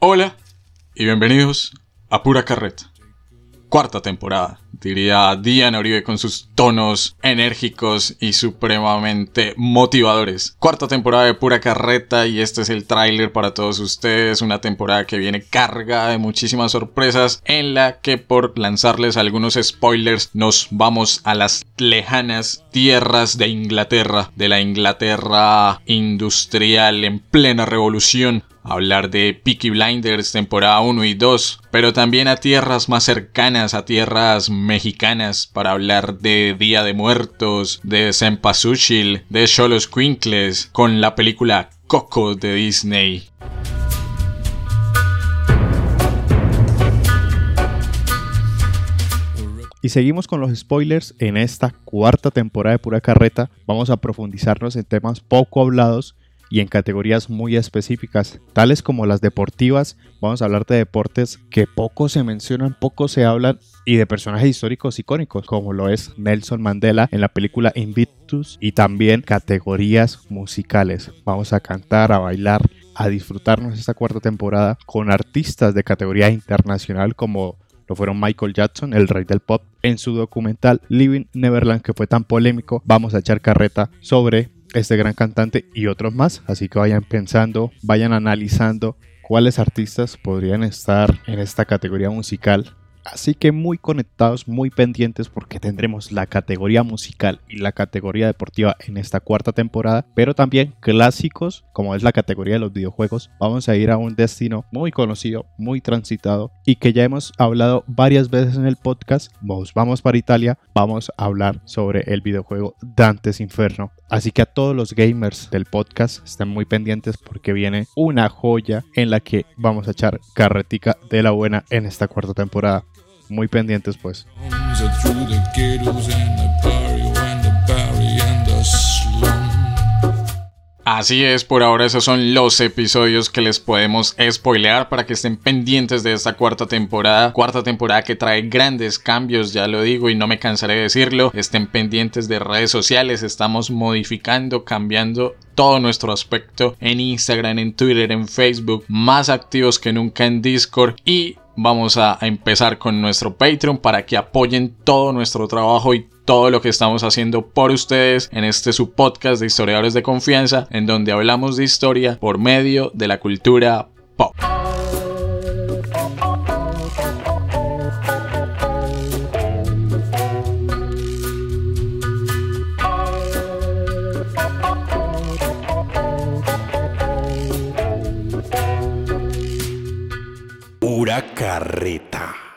Hola y bienvenidos a Pura Carreta. Cuarta temporada, diría Diana Uribe con sus tonos enérgicos y supremamente motivadores. Cuarta temporada de Pura Carreta y este es el tráiler para todos ustedes, una temporada que viene cargada de muchísimas sorpresas en la que por lanzarles algunos spoilers nos vamos a las lejanas tierras de Inglaterra, de la Inglaterra industrial en plena revolución hablar de Peaky Blinders temporada 1 y 2, pero también a tierras más cercanas, a tierras mexicanas, para hablar de Día de Muertos, de Sempasuchil, de Cholos Quinkles, con la película Coco de Disney. Y seguimos con los spoilers en esta cuarta temporada de Pura Carreta. Vamos a profundizarnos en temas poco hablados y en categorías muy específicas, tales como las deportivas. Vamos a hablar de deportes que poco se mencionan, poco se hablan y de personajes históricos icónicos, como lo es Nelson Mandela en la película Invictus y también categorías musicales. Vamos a cantar, a bailar, a disfrutarnos esta cuarta temporada con artistas de categoría internacional como lo fueron Michael Jackson, el rey del pop, en su documental Living Neverland que fue tan polémico. Vamos a echar carreta sobre este gran cantante y otros más. Así que vayan pensando, vayan analizando cuáles artistas podrían estar en esta categoría musical Así que muy conectados, muy pendientes porque tendremos la categoría musical y la categoría deportiva en esta cuarta temporada, pero también clásicos como es la categoría de los videojuegos. Vamos a ir a un destino muy conocido, muy transitado y que ya hemos hablado varias veces en el podcast. Vamos, vamos para Italia, vamos a hablar sobre el videojuego Dantes Inferno. Así que a todos los gamers del podcast estén muy pendientes porque viene una joya en la que vamos a echar carretica de la buena en esta cuarta temporada muy pendientes pues. Así es, por ahora esos son los episodios que les podemos spoilear para que estén pendientes de esta cuarta temporada. Cuarta temporada que trae grandes cambios, ya lo digo y no me cansaré de decirlo. Estén pendientes de redes sociales, estamos modificando, cambiando todo nuestro aspecto en Instagram, en Twitter, en Facebook, más activos que nunca en Discord y vamos a empezar con nuestro Patreon para que apoyen todo nuestro trabajo y todo lo que estamos haciendo por ustedes en este su podcast de historiadores de confianza en donde hablamos de historia por medio de la cultura carreta.